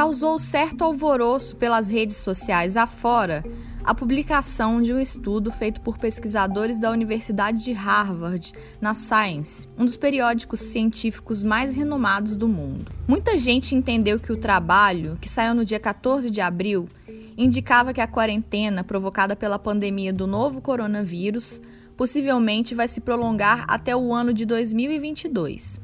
causou certo alvoroço pelas redes sociais afora a publicação de um estudo feito por pesquisadores da Universidade de Harvard na Science, um dos periódicos científicos mais renomados do mundo. Muita gente entendeu que o trabalho, que saiu no dia 14 de abril, indicava que a quarentena provocada pela pandemia do novo coronavírus possivelmente vai se prolongar até o ano de 2022.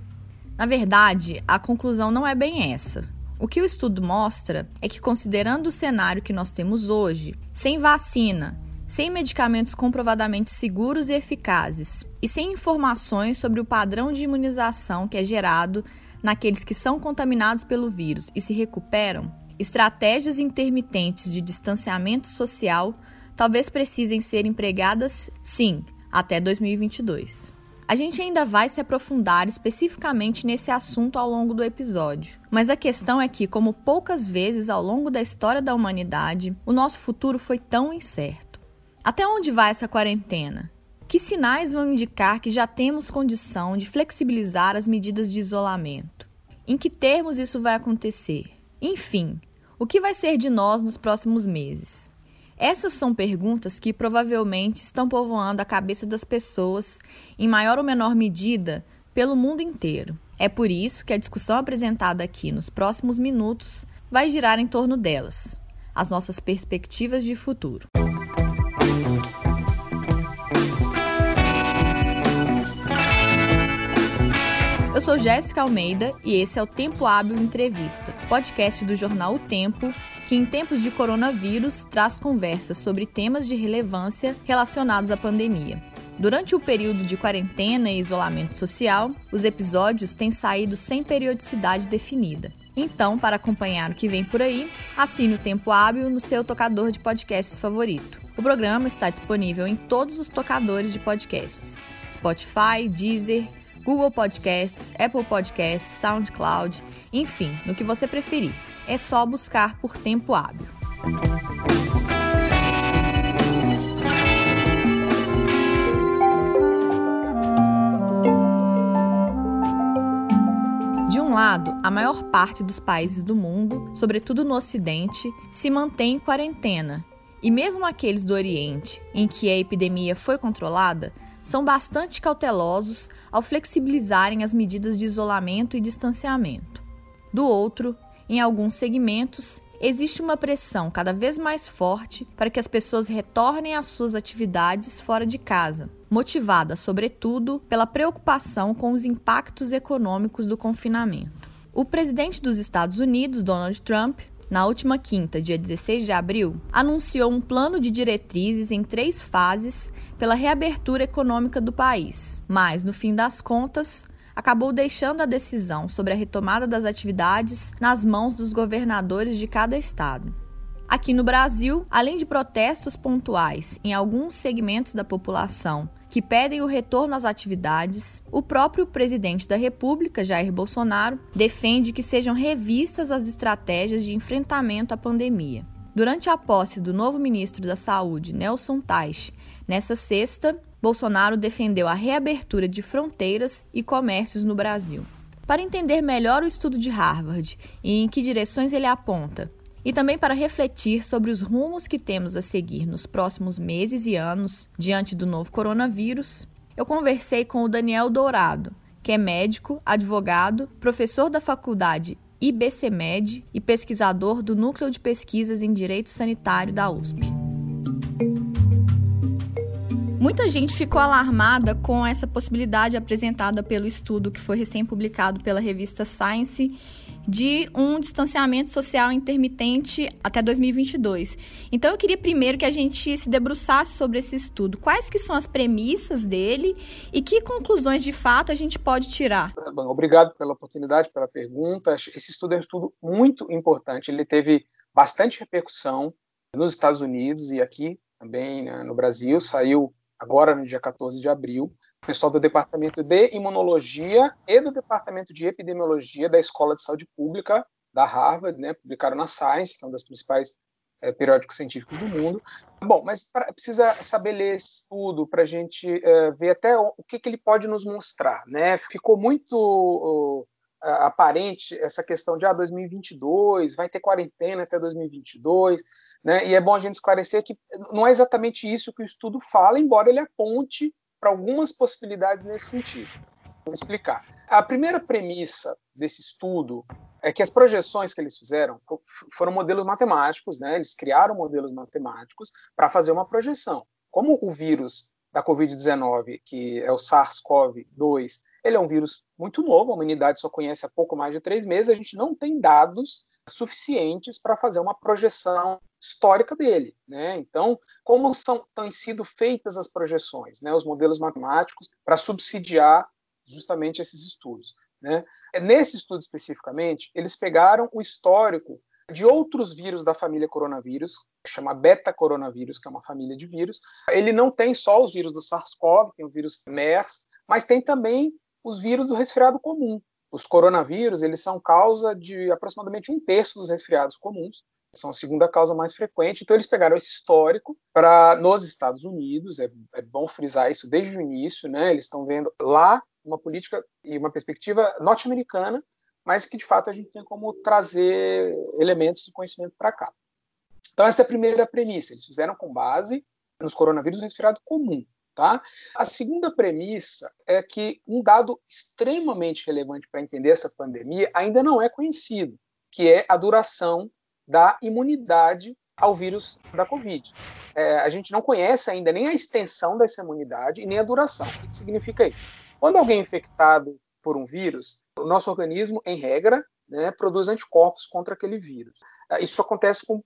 Na verdade, a conclusão não é bem essa. O que o estudo mostra é que, considerando o cenário que nós temos hoje, sem vacina, sem medicamentos comprovadamente seguros e eficazes e sem informações sobre o padrão de imunização que é gerado naqueles que são contaminados pelo vírus e se recuperam, estratégias intermitentes de distanciamento social talvez precisem ser empregadas, sim, até 2022. A gente ainda vai se aprofundar especificamente nesse assunto ao longo do episódio, mas a questão é que, como poucas vezes ao longo da história da humanidade, o nosso futuro foi tão incerto. Até onde vai essa quarentena? Que sinais vão indicar que já temos condição de flexibilizar as medidas de isolamento? Em que termos isso vai acontecer? Enfim, o que vai ser de nós nos próximos meses? Essas são perguntas que provavelmente estão povoando a cabeça das pessoas, em maior ou menor medida, pelo mundo inteiro. É por isso que a discussão apresentada aqui nos próximos minutos vai girar em torno delas, as nossas perspectivas de futuro. Eu sou Jéssica Almeida e esse é o Tempo Hábil Entrevista, podcast do jornal O Tempo que em tempos de coronavírus traz conversas sobre temas de relevância relacionados à pandemia. Durante o período de quarentena e isolamento social, os episódios têm saído sem periodicidade definida. Então, para acompanhar o que vem por aí, assine o Tempo Hábil no seu tocador de podcasts favorito. O programa está disponível em todos os tocadores de podcasts: Spotify, Deezer, Google Podcasts, Apple Podcasts, SoundCloud, enfim, no que você preferir é só buscar por tempo hábil. De um lado, a maior parte dos países do mundo, sobretudo no Ocidente, se mantém em quarentena. E mesmo aqueles do Oriente, em que a epidemia foi controlada, são bastante cautelosos ao flexibilizarem as medidas de isolamento e distanciamento. Do outro, em alguns segmentos, existe uma pressão cada vez mais forte para que as pessoas retornem às suas atividades fora de casa, motivada, sobretudo, pela preocupação com os impactos econômicos do confinamento. O presidente dos Estados Unidos, Donald Trump, na última quinta, dia 16 de abril, anunciou um plano de diretrizes em três fases pela reabertura econômica do país. Mas, no fim das contas, acabou deixando a decisão sobre a retomada das atividades nas mãos dos governadores de cada estado. Aqui no Brasil, além de protestos pontuais em alguns segmentos da população que pedem o retorno às atividades, o próprio presidente da República, Jair Bolsonaro, defende que sejam revistas as estratégias de enfrentamento à pandemia. Durante a posse do novo ministro da Saúde, Nelson Teich, nessa sexta, Bolsonaro defendeu a reabertura de fronteiras e comércios no Brasil. Para entender melhor o estudo de Harvard e em que direções ele aponta, e também para refletir sobre os rumos que temos a seguir nos próximos meses e anos diante do novo coronavírus, eu conversei com o Daniel Dourado, que é médico, advogado, professor da faculdade IBCMed e pesquisador do Núcleo de Pesquisas em Direito Sanitário da USP. Muita gente ficou alarmada com essa possibilidade apresentada pelo estudo que foi recém-publicado pela revista Science de um distanciamento social intermitente até 2022. Então eu queria primeiro que a gente se debruçasse sobre esse estudo. Quais que são as premissas dele e que conclusões de fato a gente pode tirar? Bom, obrigado pela oportunidade, pela pergunta. Esse estudo é um estudo muito importante. Ele teve bastante repercussão nos Estados Unidos e aqui também né, no Brasil. Saiu agora no dia 14 de abril, pessoal do Departamento de Imunologia e do Departamento de Epidemiologia da Escola de Saúde Pública da Harvard, né, publicaram na Science, que é um dos principais é, periódicos científicos do mundo. Bom, mas pra, precisa saber ler estudo para a gente é, ver até o, o que, que, ele pode nos mostrar. Né? Ficou muito aparente essa questão de ah, 2022, vai ter quarentena até 2022, né? E é bom a gente esclarecer que não é exatamente isso que o estudo fala, embora ele aponte para algumas possibilidades nesse sentido. Vou explicar. A primeira premissa desse estudo é que as projeções que eles fizeram foram modelos matemáticos, né? Eles criaram modelos matemáticos para fazer uma projeção. Como o vírus da Covid-19, que é o SARS-CoV-2, ele é um vírus muito novo, a humanidade só conhece há pouco mais de três meses, a gente não tem dados suficientes para fazer uma projeção histórica dele. Né? Então, como são, têm sido feitas as projeções, né, os modelos matemáticos, para subsidiar justamente esses estudos? Né? Nesse estudo especificamente, eles pegaram o histórico de outros vírus da família coronavírus, que chama beta-coronavírus, que é uma família de vírus. Ele não tem só os vírus do SARS-CoV, tem o vírus MERS, mas tem também os vírus do resfriado comum. Os coronavírus, eles são causa de aproximadamente um terço dos resfriados comuns, são a segunda causa mais frequente. Então, eles pegaram esse histórico para nos Estados Unidos, é, é, bom frisar isso desde o início, né? Eles estão vendo lá uma política e uma perspectiva norte-americana, mas que de fato a gente tem como trazer elementos de conhecimento para cá. Então, essa é a primeira premissa. Eles fizeram com base nos coronavírus resfriado comum. Tá? A segunda premissa é que um dado extremamente relevante para entender essa pandemia ainda não é conhecido, que é a duração da imunidade ao vírus da Covid. É, a gente não conhece ainda nem a extensão dessa imunidade e nem a duração. O que significa isso? Quando alguém é infectado por um vírus, o nosso organismo, em regra, né, produz anticorpos contra aquele vírus. É, isso acontece com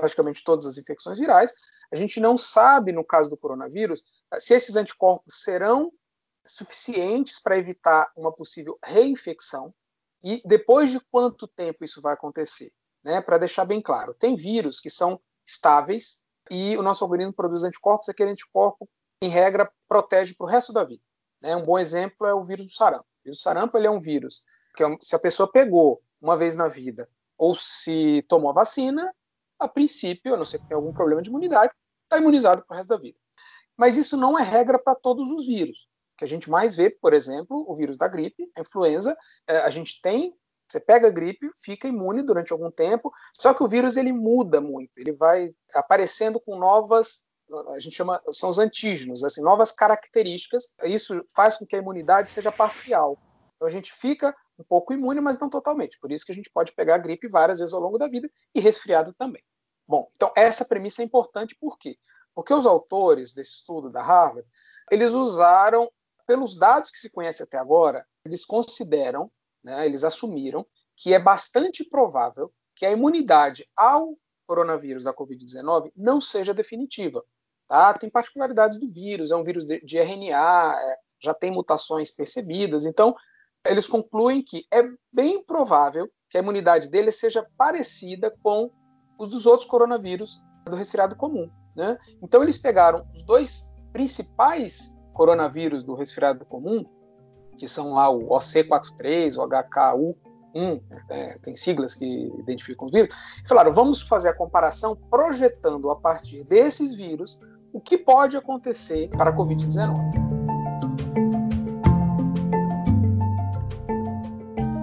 praticamente todas as infecções virais, a gente não sabe, no caso do coronavírus, se esses anticorpos serão suficientes para evitar uma possível reinfecção e depois de quanto tempo isso vai acontecer. Né? Para deixar bem claro, tem vírus que são estáveis e o nosso organismo produz anticorpos, aquele anticorpo, em regra, protege para o resto da vida. Né? Um bom exemplo é o vírus do sarampo. O vírus do sarampo ele é um vírus que, é se a pessoa pegou uma vez na vida ou se tomou a vacina, a princípio, a não ser que tenha algum problema de imunidade, está imunizado para o resto da vida. Mas isso não é regra para todos os vírus. O que a gente mais vê, por exemplo, o vírus da gripe, a influenza, é, a gente tem, você pega a gripe, fica imune durante algum tempo, só que o vírus ele muda muito, ele vai aparecendo com novas a gente chama são os antígenos, assim, novas características. Isso faz com que a imunidade seja parcial. Então a gente fica um pouco imune, mas não totalmente. Por isso que a gente pode pegar gripe várias vezes ao longo da vida e resfriado também. Bom, então essa premissa é importante por quê? Porque os autores desse estudo da Harvard, eles usaram, pelos dados que se conhece até agora, eles consideram, né, eles assumiram que é bastante provável que a imunidade ao coronavírus da Covid-19 não seja definitiva. Tá? Tem particularidades do vírus, é um vírus de, de RNA, é, já tem mutações percebidas, então eles concluem que é bem provável que a imunidade dele seja parecida com os dos outros coronavírus do resfriado comum. Né? Então, eles pegaram os dois principais coronavírus do resfriado comum, que são lá o OC43, o HKU1, é, tem siglas que identificam os vírus, e falaram: vamos fazer a comparação projetando a partir desses vírus o que pode acontecer para a Covid-19.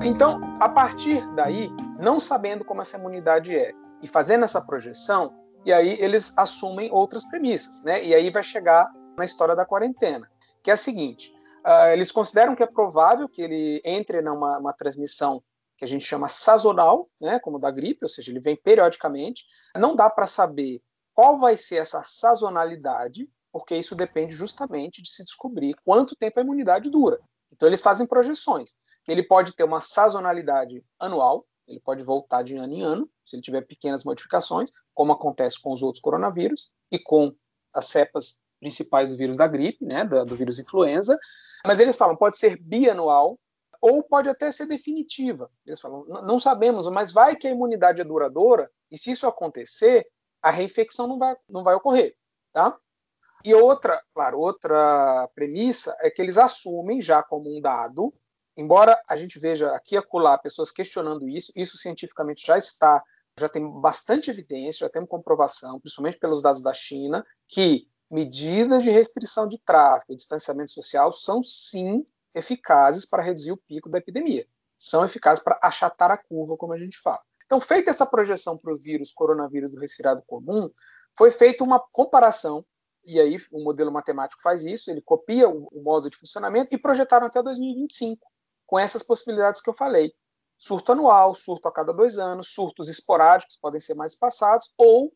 Então, a partir daí, não sabendo como essa imunidade é, e fazendo essa projeção, e aí eles assumem outras premissas, né? E aí vai chegar na história da quarentena, que é a seguinte: uh, eles consideram que é provável que ele entre numa uma transmissão que a gente chama sazonal, né, como da gripe, ou seja, ele vem periodicamente. Não dá para saber qual vai ser essa sazonalidade, porque isso depende justamente de se descobrir quanto tempo a imunidade dura. Então eles fazem projeções. Ele pode ter uma sazonalidade anual, ele pode voltar de ano em ano, se ele tiver pequenas modificações, como acontece com os outros coronavírus e com as cepas principais do vírus da gripe, né, do, do vírus influenza. Mas eles falam, pode ser bianual ou pode até ser definitiva. Eles falam, não sabemos, mas vai que a imunidade é duradoura e se isso acontecer, a reinfecção não vai, não vai ocorrer, tá? E outra, claro, outra premissa é que eles assumem já como um dado embora a gente veja aqui e acolá pessoas questionando isso, isso cientificamente já está, já tem bastante evidência, já tem comprovação, principalmente pelos dados da China, que medidas de restrição de tráfego e distanciamento social são sim eficazes para reduzir o pico da epidemia. são eficazes para achatar a curva, como a gente fala. Então, feita essa projeção para o vírus, coronavírus do resfriado comum, foi feita uma comparação, e aí o modelo matemático faz isso, ele copia o, o modo de funcionamento e projetaram até 2025, com essas possibilidades que eu falei. Surto anual, surto a cada dois anos, surtos esporádicos podem ser mais passados, ou,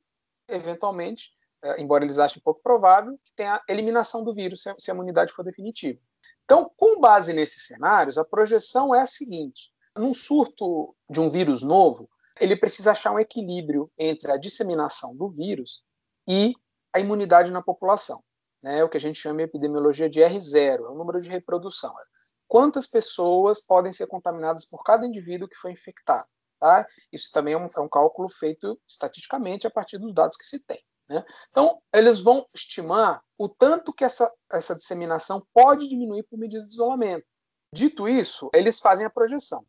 eventualmente, é, embora eles achem pouco provável, que tenha eliminação do vírus se a imunidade for definitiva. Então, com base nesses cenários, a projeção é a seguinte: num surto de um vírus novo, ele precisa achar um equilíbrio entre a disseminação do vírus e a imunidade na população. Né, o que a gente chama de epidemiologia de R0, é o número de reprodução. É quantas pessoas podem ser contaminadas por cada indivíduo que foi infectado. Tá? Isso também é um, é um cálculo feito estatisticamente a partir dos dados que se tem. Né? Então, eles vão estimar o tanto que essa, essa disseminação pode diminuir por medida de isolamento. Dito isso, eles fazem a projeção.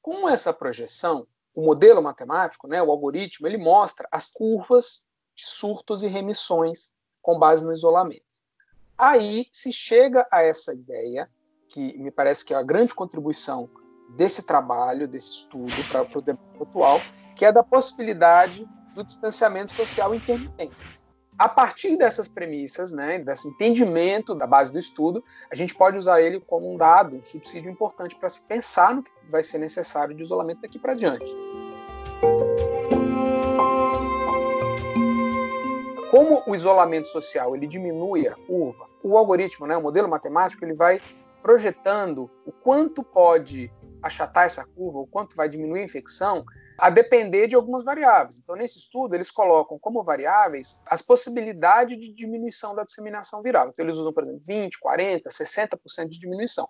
Com essa projeção, o modelo matemático, né, o algoritmo, ele mostra as curvas de surtos e remissões com base no isolamento. Aí se chega a essa ideia, que me parece que é a grande contribuição desse trabalho, desse estudo para o debate atual, que é da possibilidade do distanciamento social intermitente. A partir dessas premissas, né, desse entendimento da base do estudo, a gente pode usar ele como um dado, um subsídio importante para se pensar no que vai ser necessário de isolamento daqui para diante. Como o isolamento social ele diminui a curva, o algoritmo, né, o modelo matemático, ele vai projetando o quanto pode achatar essa curva, o quanto vai diminuir a infecção, a depender de algumas variáveis. Então, nesse estudo, eles colocam como variáveis as possibilidades de diminuição da disseminação viral. Então, eles usam, por exemplo, 20, 40, 60% de diminuição.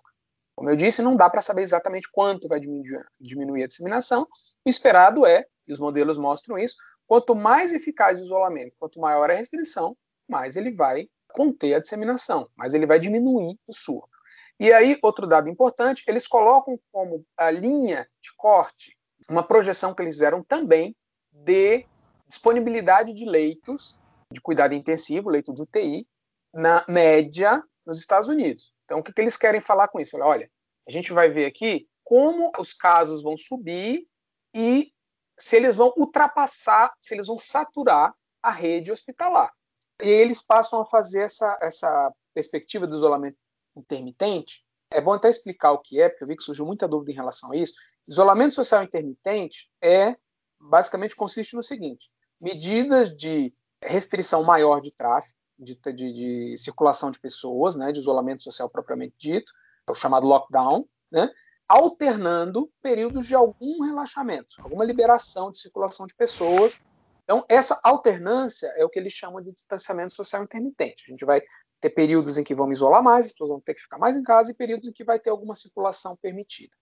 Como eu disse, não dá para saber exatamente quanto vai diminuir, a disseminação. O esperado é, e os modelos mostram isso, quanto mais eficaz o isolamento, quanto maior a restrição, mais ele vai conter a disseminação, mais ele vai diminuir o surto. E aí, outro dado importante, eles colocam como a linha de corte uma projeção que eles fizeram também de disponibilidade de leitos de cuidado intensivo, leito de UTI, na média nos Estados Unidos. Então, o que, que eles querem falar com isso? Olha, a gente vai ver aqui como os casos vão subir e se eles vão ultrapassar, se eles vão saturar a rede hospitalar. E eles passam a fazer essa, essa perspectiva do isolamento intermitente. É bom até explicar o que é, porque eu vi que surgiu muita dúvida em relação a isso. Isolamento social intermitente é basicamente consiste no seguinte: medidas de restrição maior de tráfego, de, de, de circulação de pessoas, né, de isolamento social propriamente dito, é o chamado lockdown, né, alternando períodos de algum relaxamento, alguma liberação de circulação de pessoas. Então, essa alternância é o que eles chamam de distanciamento social intermitente. A gente vai ter períodos em que vamos isolar mais, as pessoas vão ter que ficar mais em casa, e períodos em que vai ter alguma circulação permitida.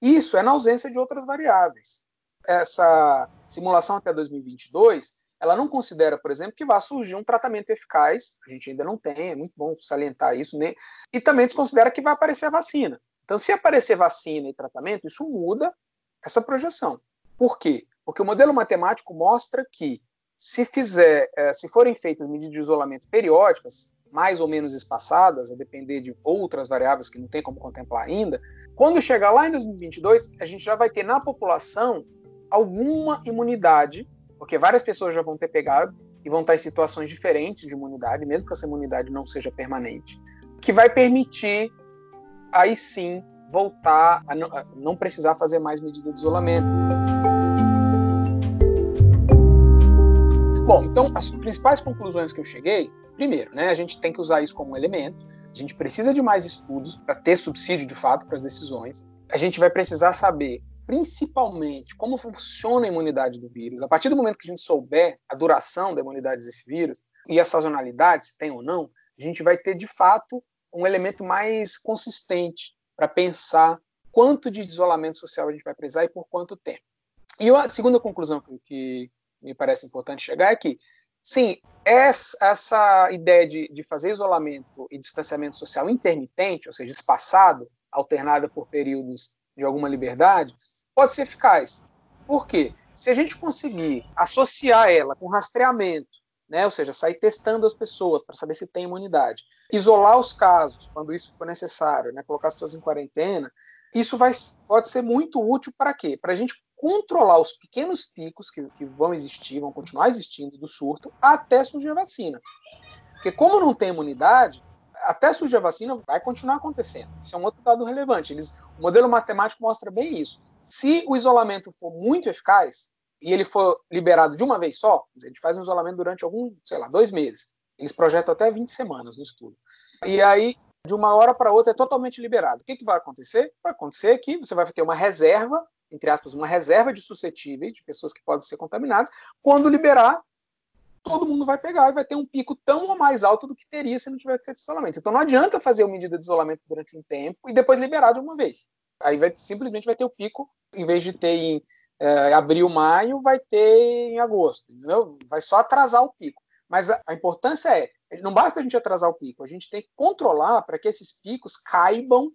Isso é na ausência de outras variáveis. Essa simulação até 2022, ela não considera, por exemplo, que vai surgir um tratamento eficaz, a gente ainda não tem, é muito bom salientar isso, né? e também desconsidera que vai aparecer a vacina. Então, se aparecer vacina e tratamento, isso muda essa projeção. Por quê? Porque o modelo matemático mostra que se fizer, eh, se forem feitas medidas de isolamento periódicas, mais ou menos espaçadas, a depender de outras variáveis que não tem como contemplar ainda, quando chegar lá em 2022, a gente já vai ter na população alguma imunidade, porque várias pessoas já vão ter pegado e vão estar em situações diferentes de imunidade, mesmo que essa imunidade não seja permanente, que vai permitir aí sim voltar a não, a não precisar fazer mais medida de isolamento. Bom, então as principais conclusões que eu cheguei Primeiro, né, a gente tem que usar isso como elemento, a gente precisa de mais estudos para ter subsídio de fato para as decisões. A gente vai precisar saber, principalmente, como funciona a imunidade do vírus. A partir do momento que a gente souber a duração da imunidade desse vírus e a sazonalidade, se tem ou não, a gente vai ter de fato um elemento mais consistente para pensar quanto de isolamento social a gente vai precisar e por quanto tempo. E a segunda conclusão que me parece importante chegar é que Sim, essa ideia de, de fazer isolamento e distanciamento social intermitente, ou seja, espaçado, alternada por períodos de alguma liberdade, pode ser eficaz. Por quê? Se a gente conseguir associar ela com rastreamento, né, ou seja, sair testando as pessoas para saber se tem imunidade, isolar os casos quando isso for necessário, né, colocar as pessoas em quarentena, isso vai, pode ser muito útil para quê? Para a gente controlar os pequenos picos que, que vão existir, vão continuar existindo do surto, até surgir a vacina. Porque como não tem imunidade, até surgir a vacina vai continuar acontecendo. Isso é um outro dado relevante. Eles, o modelo matemático mostra bem isso. Se o isolamento for muito eficaz e ele for liberado de uma vez só, a gente faz um isolamento durante algum, sei lá, dois meses. Eles projetam até 20 semanas no estudo. E aí, de uma hora para outra, é totalmente liberado. O que, que vai acontecer? Vai acontecer que você vai ter uma reserva entre aspas, uma reserva de suscetíveis, de pessoas que podem ser contaminadas, quando liberar, todo mundo vai pegar e vai ter um pico tão ou mais alto do que teria se não tiver feito isolamento. Então não adianta fazer uma medida de isolamento durante um tempo e depois liberar de uma vez. Aí vai, simplesmente vai ter o pico, em vez de ter em é, abril, maio, vai ter em agosto, entendeu? Vai só atrasar o pico. Mas a, a importância é, não basta a gente atrasar o pico, a gente tem que controlar para que esses picos caibam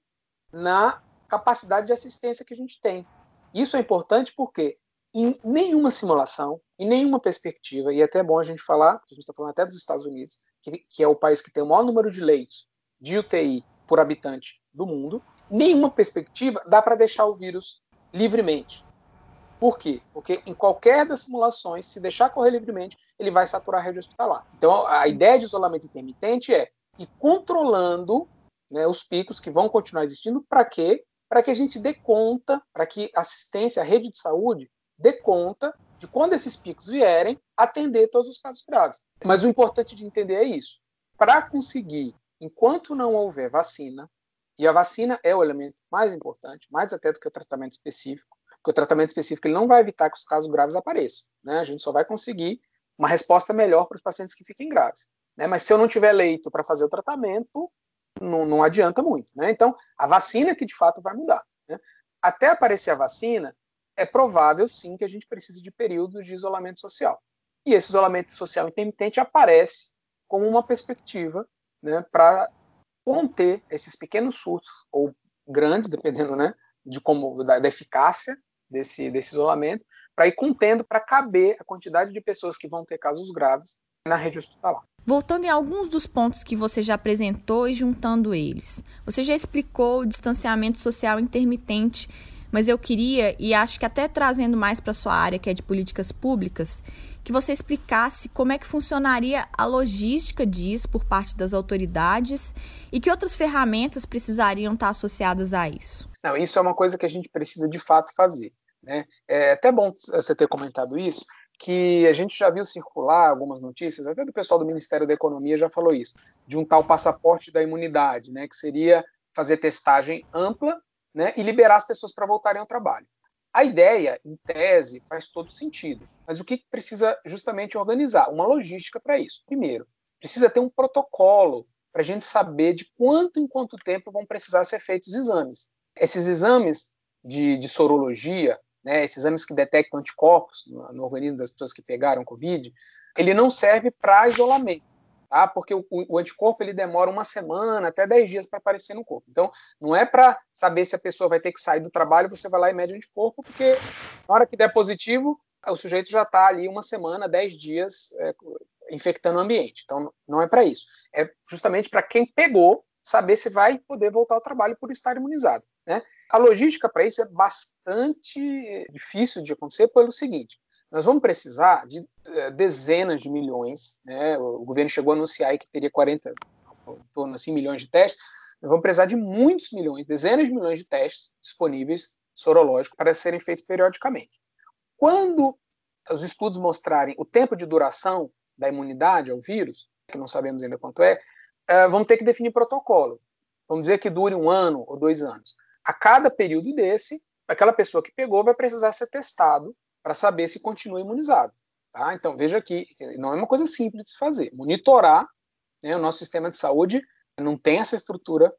na capacidade de assistência que a gente tem. Isso é importante porque em nenhuma simulação, em nenhuma perspectiva, e é até bom a gente falar, a gente está falando até dos Estados Unidos, que, que, é o país que tem o maior número de leitos de UTI por habitante do mundo, nenhuma perspectiva dá para deixar o vírus livremente. Por quê? Porque em qualquer das simulações, se deixar correr livremente, ele vai saturar a rede hospitalar. Então, a ideia de isolamento intermitente é ir controlando né, os picos que vão continuar existindo, para quê? para que a gente dê conta, para que a assistência, a rede de saúde, dê conta de quando esses picos vierem, atender todos os casos graves. Mas o importante de entender é isso. Para conseguir, enquanto não houver vacina, e a vacina é o elemento mais importante, mais até do que o tratamento específico, porque o tratamento específico ele não vai evitar que os casos graves apareçam. Né? A gente só vai conseguir uma resposta melhor para os pacientes que fiquem graves. Né? Mas se eu não tiver leito para fazer o tratamento, não, não adianta muito. Né? Então, a vacina que de fato vai mudar. Né? Até aparecer a vacina, é provável sim que a gente precise de períodos de isolamento social. E esse isolamento social intermitente aparece como uma perspectiva né, para conter esses pequenos surtos, ou grandes, dependendo né, de como da, da eficácia desse, desse isolamento, para ir contendo para caber a quantidade de pessoas que vão ter casos graves na rede hospitalar. Voltando em alguns dos pontos que você já apresentou e juntando eles. Você já explicou o distanciamento social intermitente, mas eu queria, e acho que até trazendo mais para sua área, que é de políticas públicas, que você explicasse como é que funcionaria a logística disso por parte das autoridades e que outras ferramentas precisariam estar associadas a isso. Não, isso é uma coisa que a gente precisa de fato fazer. Né? É até bom você ter comentado isso, que a gente já viu circular algumas notícias, até do pessoal do Ministério da Economia já falou isso, de um tal passaporte da imunidade, né, que seria fazer testagem ampla né, e liberar as pessoas para voltarem ao trabalho. A ideia, em tese, faz todo sentido, mas o que precisa justamente organizar? Uma logística para isso. Primeiro, precisa ter um protocolo para a gente saber de quanto em quanto tempo vão precisar ser feitos os exames. Esses exames de, de sorologia, né, esses exames que detectam anticorpos no, no, organismo das pessoas que pegaram Covid, ele não serve para isolamento, tá? porque o, o, anticorpo ele demora uma semana, até 10 dias para aparecer no corpo. Então, não é para saber se a pessoa vai ter que sair do trabalho, você vai lá e mede o anticorpo, porque na hora que der positivo, o sujeito já está ali uma semana, 10 dias é, infectando o ambiente. Então, não é para isso. É justamente para quem pegou saber se vai poder voltar ao trabalho por estar imunizado. Né? A logística para isso é bastante difícil de acontecer pelo seguinte: nós vamos precisar de eh, dezenas de milhões, né? o governo chegou a anunciar que teria 40, em torno assim, milhões de testes, nós vamos precisar de muitos milhões, dezenas de milhões de testes disponíveis sorológicos para serem feitos periodicamente. Quando os estudos mostrarem o tempo de duração da imunidade ao vírus, que não sabemos ainda quanto é, eh, vamos ter que definir protocolo. Vamos dizer que dure um ano ou dois anos a cada período desse, aquela pessoa que pegou vai precisar ser testado para saber se continua imunizado. Tá? Então, veja que não é uma coisa simples de se fazer. Monitorar, né, o nosso sistema de saúde não tem essa estrutura,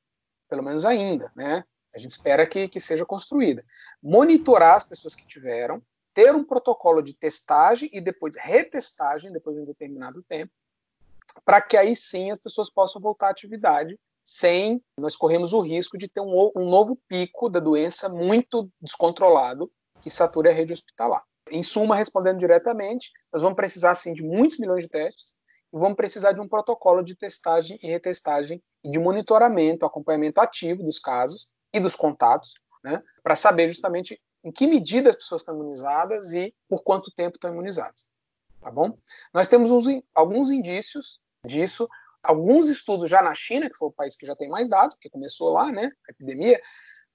pelo menos ainda, né? A gente espera que, que seja construída. Monitorar as pessoas que tiveram, ter um protocolo de testagem e depois retestagem, depois de um determinado tempo, para que aí sim as pessoas possam voltar à atividade sem nós corremos o risco de ter um, um novo pico da doença muito descontrolado que sature a rede hospitalar. Em suma, respondendo diretamente, nós vamos precisar sim de muitos milhões de testes e vamos precisar de um protocolo de testagem e retestagem e de monitoramento, acompanhamento ativo dos casos e dos contatos né, para saber justamente em que medida as pessoas estão imunizadas e por quanto tempo estão imunizadas. Tá bom? Nós temos uns, alguns indícios disso, alguns estudos já na China, que foi o país que já tem mais dados, porque começou lá, né, a epidemia,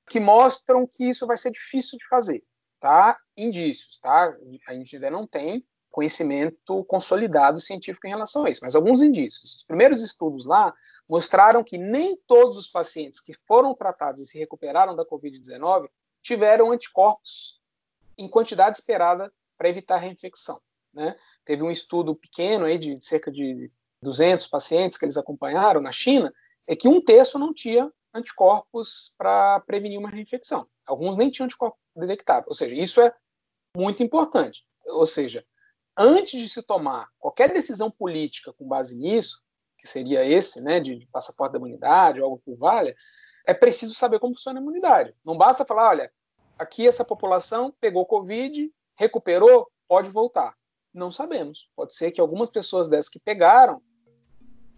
que mostram que isso vai ser difícil de fazer, tá? Indícios, tá? A gente ainda não tem conhecimento consolidado científico em relação a isso, mas alguns indícios. Os primeiros estudos lá mostraram que nem todos os pacientes que foram tratados e se recuperaram da Covid-19 tiveram anticorpos em quantidade esperada para evitar a reinfecção. Né? Teve um estudo pequeno aí de cerca de 200 pacientes que eles acompanharam na China, é que um terço não tinha anticorpos para prevenir uma reinfecção. Alguns nem tinham anticorpos detectáveis. Ou seja, isso é muito importante. Ou seja, antes de se tomar qualquer decisão política com base nisso, que seria esse, né, de, de passaporte da imunidade, algo que valha, é preciso saber como funciona a imunidade. Não basta falar, olha, aqui essa população pegou Covid, recuperou, pode voltar. Não sabemos. Pode ser que algumas pessoas dessas que pegaram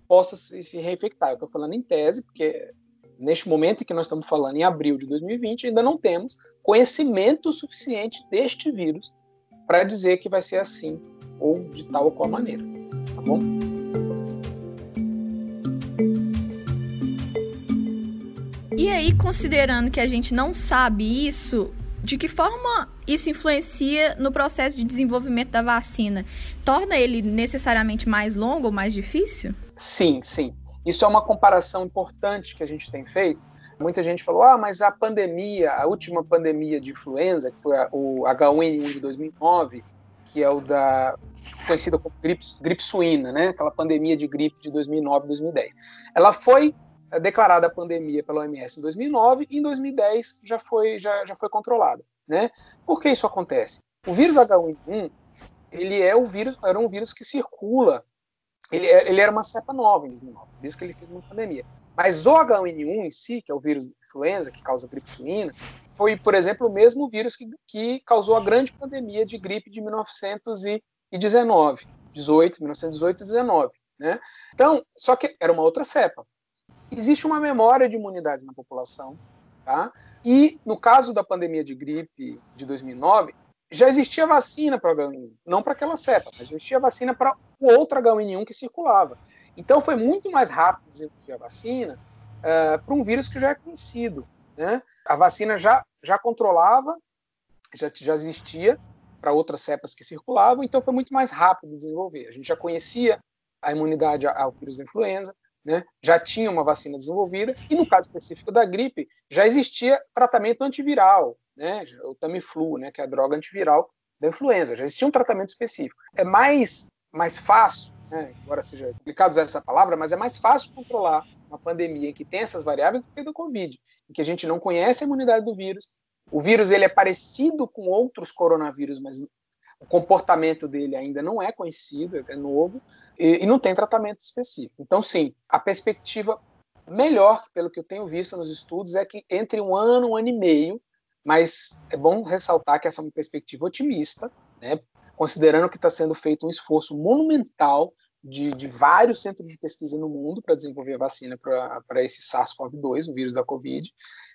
possam se, reinfectar. Eu estou falando em tese, porque neste momento que nós estamos falando, em abril de 2020, ainda não temos conhecimento suficiente deste vírus para dizer que vai ser assim ou de tal ou qual maneira, tá bom? E aí, considerando que a gente não sabe isso, de que forma isso influencia no processo de desenvolvimento da vacina? Torna ele necessariamente mais longo ou mais difícil? Sim, sim. Isso é uma comparação importante que a gente tem feito, Muita gente falou, ah, mas a pandemia, a última pandemia de influenza, que foi a, o H1N1 de 2009, que é o da conhecida como gripe, gripe suína, né? Aquela pandemia de gripe de 2009 2010. Ela foi é, declarada pandemia pela OMS em 2009 e em 2010 já foi já, já foi controlada, né? Por que isso acontece? O vírus H1N1 ele é o vírus era um vírus que circula ele, é, ele era uma cepa nova em 2009, por isso que ele fez uma pandemia. Mas o H1N1 em si, que é o vírus da influenza, que causa gripe suína, foi, por exemplo, o mesmo vírus que, que causou a grande pandemia de gripe de 1919, 18, 1918 e 19. Né? Então, só que era uma outra cepa. Existe uma memória de imunidade na população, tá? E no caso da pandemia de gripe de 2009, já existia vacina para o H1N1, não para aquela cepa, mas já existia vacina para o outro H1N1 que circulava. Então foi muito mais rápido desenvolver a vacina uh, para um vírus que já é conhecido. Né? A vacina já, já controlava, já, já existia para outras cepas que circulavam, então foi muito mais rápido desenvolver. A gente já conhecia a imunidade ao vírus da influenza, né? já tinha uma vacina desenvolvida, e no caso específico da gripe, já existia tratamento antiviral, né? o Tamiflu, né? que é a droga antiviral da influenza, já existia um tratamento específico. É mais, mais fácil né, embora seja complicado usar essa palavra, mas é mais fácil controlar uma pandemia em que tem essas variáveis do que do Covid, em que a gente não conhece a imunidade do vírus. O vírus ele é parecido com outros coronavírus, mas o comportamento dele ainda não é conhecido, é novo, e, e não tem tratamento específico. Então, sim, a perspectiva melhor, pelo que eu tenho visto nos estudos, é que entre um ano, um ano e meio, mas é bom ressaltar que essa é uma perspectiva otimista, né, considerando que está sendo feito um esforço monumental de, de, vários centros de pesquisa no mundo para desenvolver a vacina para esse SARS-CoV-2, o vírus da Covid.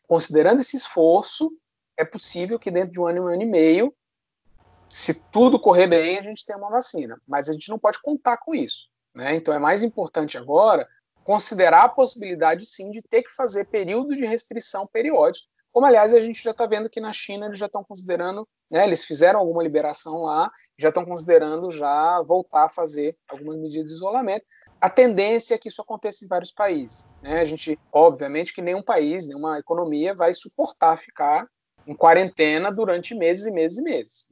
Considerando esse esforço, é possível que dentro de um ano, um ano e meio, se tudo correr bem, a gente tenha uma vacina. Mas a gente não pode contar com isso. Né? Então é mais importante agora considerar a possibilidade, sim, de ter que fazer período de restrição periódico, como aliás a gente já está vendo que na China eles já estão considerando né, eles fizeram alguma liberação lá, já estão considerando já voltar a fazer algumas medidas de isolamento. A tendência é que isso aconteça em vários países. Né? A gente, obviamente, que nenhum país, nenhuma economia vai suportar ficar em quarentena durante meses e meses e meses.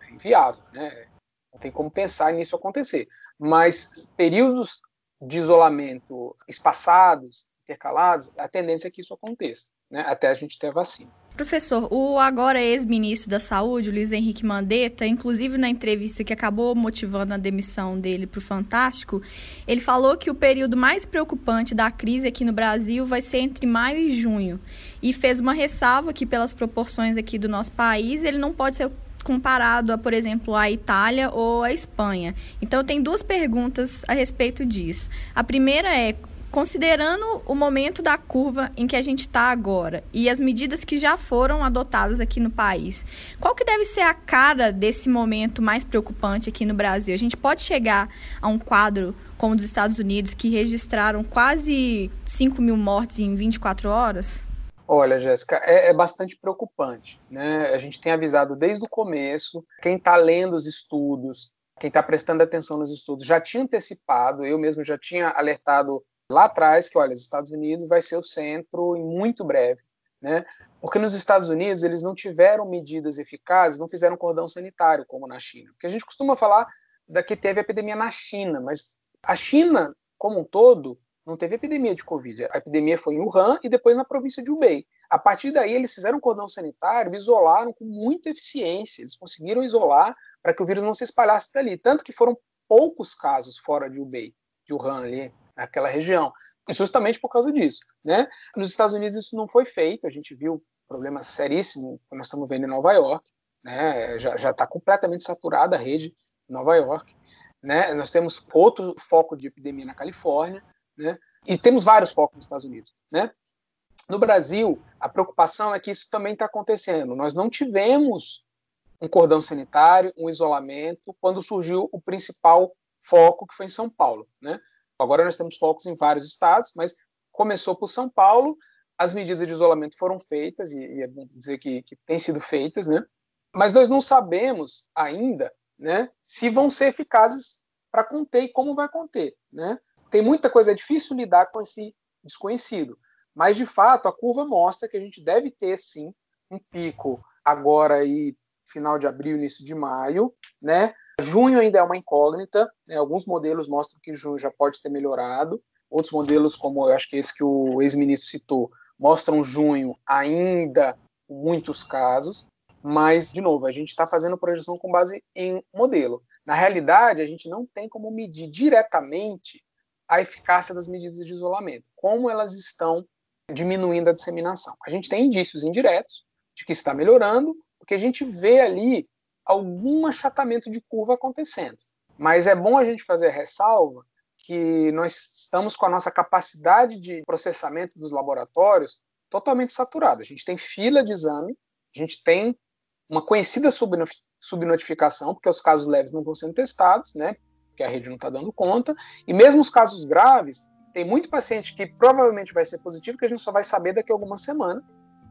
É inviável, né? Não tem como pensar nisso acontecer. Mas períodos de isolamento espaçados, intercalados, a tendência é que isso aconteça, né? até a gente ter a vacina. Professor, o agora ex-ministro da Saúde, Luiz Henrique Mandetta, inclusive na entrevista que acabou motivando a demissão dele para o Fantástico, ele falou que o período mais preocupante da crise aqui no Brasil vai ser entre maio e junho. E fez uma ressalva que, pelas proporções aqui do nosso país, ele não pode ser comparado a, por exemplo, a Itália ou a Espanha. Então, tem duas perguntas a respeito disso. A primeira é considerando o momento da curva em que a gente está agora e as medidas que já foram adotadas aqui no país, qual que deve ser a cara desse momento mais preocupante aqui no Brasil? A gente pode chegar a um quadro como o dos Estados Unidos, que registraram quase 5 mil mortes em 24 horas? Olha, Jéssica, é, é, bastante preocupante. Né? A gente tem avisado desde o começo, quem está lendo os estudos, quem está prestando atenção nos estudos, já tinha antecipado, eu mesmo já tinha alertado lá atrás que, olha, os Estados Unidos vai ser o centro em muito breve, né? Porque nos Estados Unidos eles não tiveram medidas eficazes, não fizeram cordão sanitário como na China. Porque a gente costuma falar da que teve epidemia na China, mas a China como um todo não teve epidemia de Covid. A epidemia foi em Wuhan e depois na província de Hubei. A partir daí, eles fizeram cordão sanitário, isolaram com muita eficiência. Eles conseguiram isolar para que o vírus não se espalhasse dali. Tanto que foram poucos casos fora de Hubei, de Wuhan ali, naquela região, justamente por causa disso. Né? Nos Estados Unidos isso não foi feito, a gente viu problemas seríssimos que nós estamos vendo em Nova York, né? já está completamente saturada a rede em Nova York. Né? Nós temos outro foco de epidemia na Califórnia, né? e temos vários focos nos Estados Unidos. Né? No Brasil, a preocupação é que isso também está acontecendo. Nós não tivemos um cordão sanitário, um isolamento, quando surgiu o principal foco, que foi em São Paulo. Né? Agora nós temos focos em vários estados, mas começou por São Paulo, as medidas de isolamento foram feitas, e, e é bom dizer que, que têm sido feitas, né? mas nós não sabemos ainda né, se vão ser eficazes para conter e como vai conter. Né? Tem muita coisa, é difícil lidar com esse desconhecido, mas de fato a curva mostra que a gente deve ter sim um pico agora aí final de abril, início de maio, né? Junho ainda é uma incógnita, né? alguns modelos mostram que junho já pode ter melhorado, outros modelos, como eu acho que esse que o ex-ministro citou, mostram junho ainda muitos casos, mas, de novo, a gente está fazendo projeção com base em modelo. Na realidade, a gente não tem como medir diretamente a eficácia das medidas de isolamento, como elas estão diminuindo a disseminação. A gente tem indícios indiretos de que está melhorando, porque a gente vê ali algum achatamento de curva acontecendo. Mas é bom a gente fazer a ressalva que nós estamos com a nossa capacidade de processamento dos laboratórios totalmente saturada. A gente tem fila de exame, a gente tem uma conhecida subnotificação, porque os casos leves não estão sendo testados, né? Porque a rede não está dando conta. E mesmo os casos graves, tem muito paciente que provavelmente vai ser positivo, que a gente só vai saber daqui a alguma semana,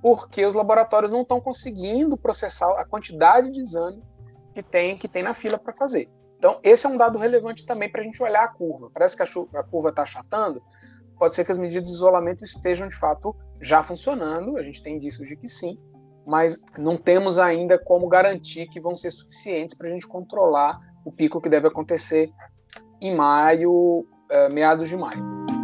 porque os laboratórios não estão conseguindo processar a quantidade de exame que tem, que tem na fila para fazer. Então, esse é um dado relevante também para a gente olhar a curva. Parece que a, a curva está achatando, pode ser que as medidas de isolamento estejam de fato já funcionando, a gente tem indícios de que sim, mas não temos ainda como garantir que vão ser suficientes para a gente controlar o pico que deve acontecer em maio, eh, meados de maio.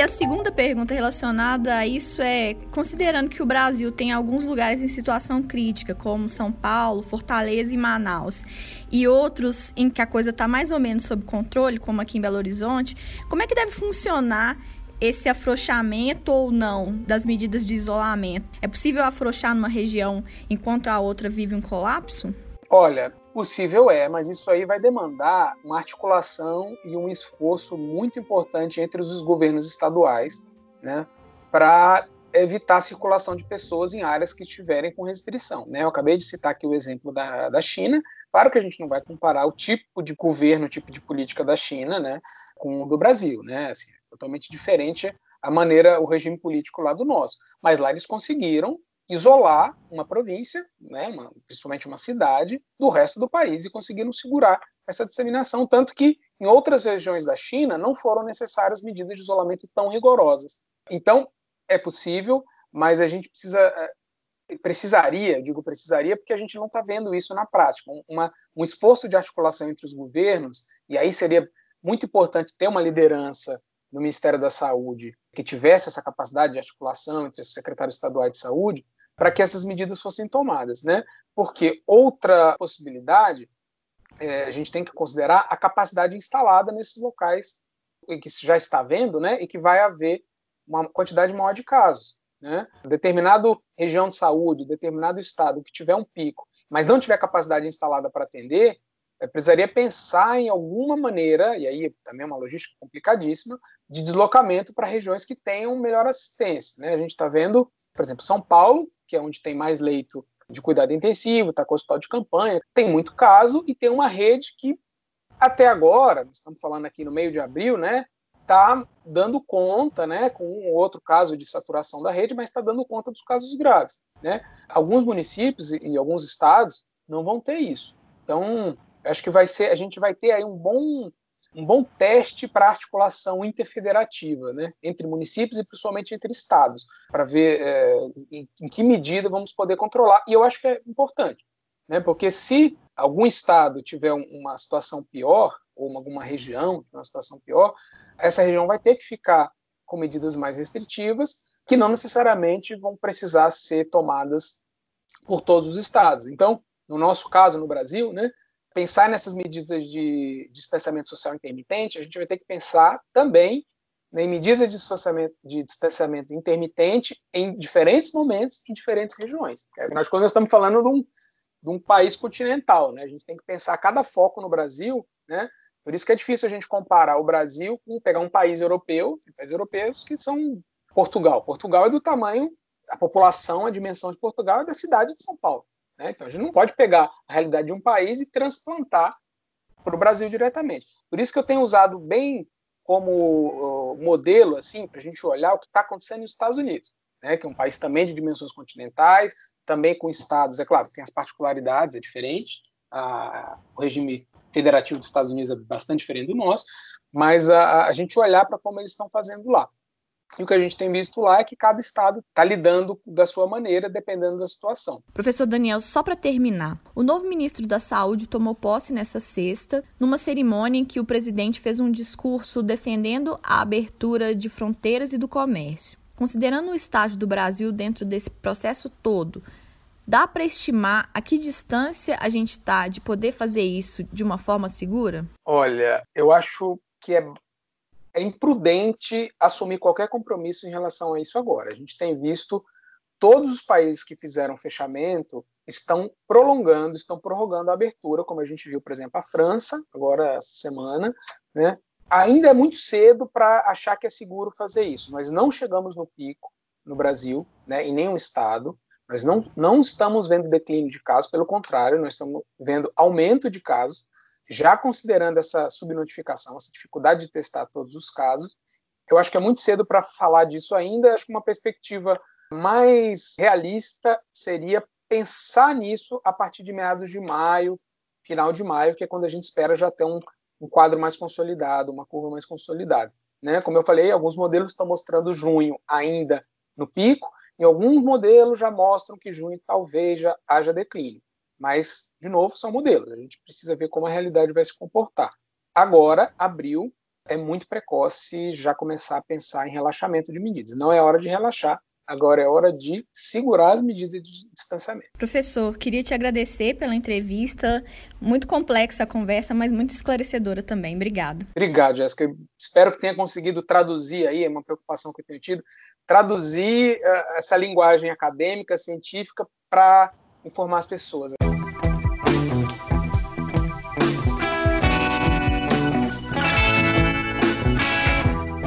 E a segunda pergunta relacionada a isso é: considerando que o Brasil tem alguns lugares em situação crítica, como São Paulo, Fortaleza e Manaus, e outros em que a coisa está mais ou menos sob controle, como aqui em Belo Horizonte, como é que deve funcionar esse afrouxamento ou não das medidas de isolamento? É possível afrouxar numa região enquanto a outra vive um colapso? Olha, possível é, mas isso aí vai demandar uma articulação e um esforço muito importante entre os governos estaduais, né, para evitar a circulação de pessoas em áreas que estiverem com restrição. Né? Eu acabei de citar aqui o exemplo da, da China. Claro que a gente não vai comparar o tipo de governo, o tipo de política da China, né, com o do Brasil, né? Assim, é totalmente diferente a maneira, o regime político lá do nosso. Mas lá eles conseguiram isolar uma província, né, uma, principalmente uma cidade, do resto do país e conseguiram segurar essa disseminação, tanto que em outras regiões da China não foram necessárias medidas de isolamento tão rigorosas. Então, é possível, mas a gente precisa eh, precisaria, digo precisaria, porque a gente não está vendo isso na prática. Uma, um esforço de articulação entre os governos, e aí seria muito importante ter uma liderança no Ministério da Saúde que tivesse essa capacidade de articulação entre os secretários estaduais de saúde, para que essas medidas fossem tomadas, né? Porque outra possibilidade, é, a gente tem que considerar a capacidade instalada nesses locais em que já está vendo, né? E que vai haver uma quantidade maior de casos. né? Determinado região de saúde, determinado estado que tiver um pico, mas não tiver capacidade instalada para atender, é, precisaria pensar em alguma maneira, e aí também é uma logística complicadíssima, de deslocamento para regiões que tenham melhor assistência. Né? A gente está vendo, por exemplo, São Paulo, que é onde tem mais leito de cuidado intensivo, está com hospital de campanha, tem muito caso e tem uma rede que, até agora, estamos falando aqui no meio de abril, né, está dando conta, né, com um outro caso de saturação da rede, mas está dando conta dos casos graves. Né? Alguns municípios e alguns estados não vão ter isso. Então, acho que vai ser, a gente vai ter aí um bom um bom teste para articulação interfederativa, né, entre municípios e principalmente entre estados, para ver é, em, em, que medida vamos poder controlar. E eu acho que é importante, né, porque se algum estado tiver uma situação pior, ou alguma região uma situação pior, essa região vai ter que ficar com medidas mais restritivas, que não necessariamente vão precisar ser tomadas por todos os estados. Então, no nosso caso, no Brasil, né, pensar nessas medidas de, distanciamento social intermitente, a gente vai ter que pensar também em medidas de distanciamento, de distanciamento intermitente em diferentes momentos, em diferentes regiões. Afinal de contas, nós estamos falando de um, de um país continental, né? A gente tem que pensar cada foco no Brasil, né? Por isso que é difícil a gente comparar o Brasil com pegar um país europeu, países europeus que são Portugal. Portugal é do tamanho, a população, a dimensão de Portugal é da cidade de São Paulo. Né? Então a gente não pode pegar a realidade de um país e transplantar para o Brasil diretamente. Por isso que eu tenho usado bem como modelo assim para a gente olhar o que está acontecendo nos Estados Unidos, né? que é um país também de dimensões continentais, também com estados, é claro, tem as particularidades, é diferente. O regime federativo dos Estados Unidos é bastante diferente do nosso, mas a, a gente olhar para como eles estão fazendo lá. E o que a gente tem visto lá é que cada estado está lidando da sua maneira, dependendo da situação. Professor Daniel, só para terminar, o novo ministro da Saúde tomou posse nessa sexta, numa cerimônia em que o presidente fez um discurso defendendo a abertura de fronteiras e do comércio. Considerando o estágio do Brasil dentro desse processo todo, dá para estimar a que distância a gente está de poder fazer isso de uma forma segura? Olha, eu acho que é é imprudente assumir qualquer compromisso em relação a isso agora. A gente tem visto todos os países que fizeram fechamento estão prolongando, estão prorrogando a abertura, como a gente viu, por exemplo, a França, agora essa semana, né? Ainda é muito cedo para achar que é seguro fazer isso. Nós não chegamos no pico no Brasil, né, em nenhum estado. Nós não, não estamos vendo declínio de casos, pelo contrário, nós estamos vendo aumento de casos já considerando essa subnotificação, essa dificuldade de testar todos os casos, eu acho que é muito cedo para falar disso ainda. Acho que uma perspectiva mais realista seria pensar nisso a partir de meados de maio, final de maio, que é quando a gente espera já ter um, um quadro mais consolidado, uma curva mais consolidada. Né? Como eu falei, alguns modelos estão mostrando junho ainda no pico, e alguns modelos já mostram que junho talvez já haja declínio. Mas, de novo, são modelos. A gente precisa ver como a realidade vai se comportar. Agora, abril, é muito precoce já começar a pensar em relaxamento de medidas. Não é hora de relaxar, agora é hora de segurar as medidas de distanciamento. Professor, queria te agradecer pela entrevista. Muito complexa a conversa, mas muito esclarecedora também. Obrigada. Obrigado, Jéssica. Espero que tenha conseguido traduzir aí, é uma preocupação que eu tenho tido, traduzir uh, essa linguagem acadêmica, científica, para informar as pessoas.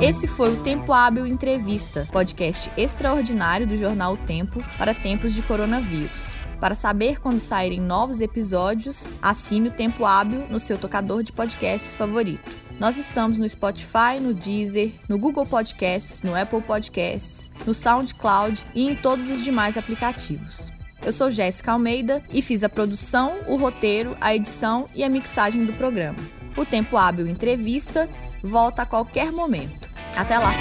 Esse foi o Tempo Hábil Entrevista, podcast extraordinário do jornal o Tempo para tempos de coronavírus. Para saber quando saírem novos episódios, assine o Tempo Hábil no seu tocador de podcasts favorito. Nós estamos no Spotify, no Deezer, no Google Podcasts, no Apple Podcasts, no SoundCloud e em todos os demais aplicativos. Eu sou Jéssica Almeida e fiz a produção, o roteiro, a edição e a mixagem do programa. O Tempo Hábil Entrevista volta a qualquer momento. Até lá!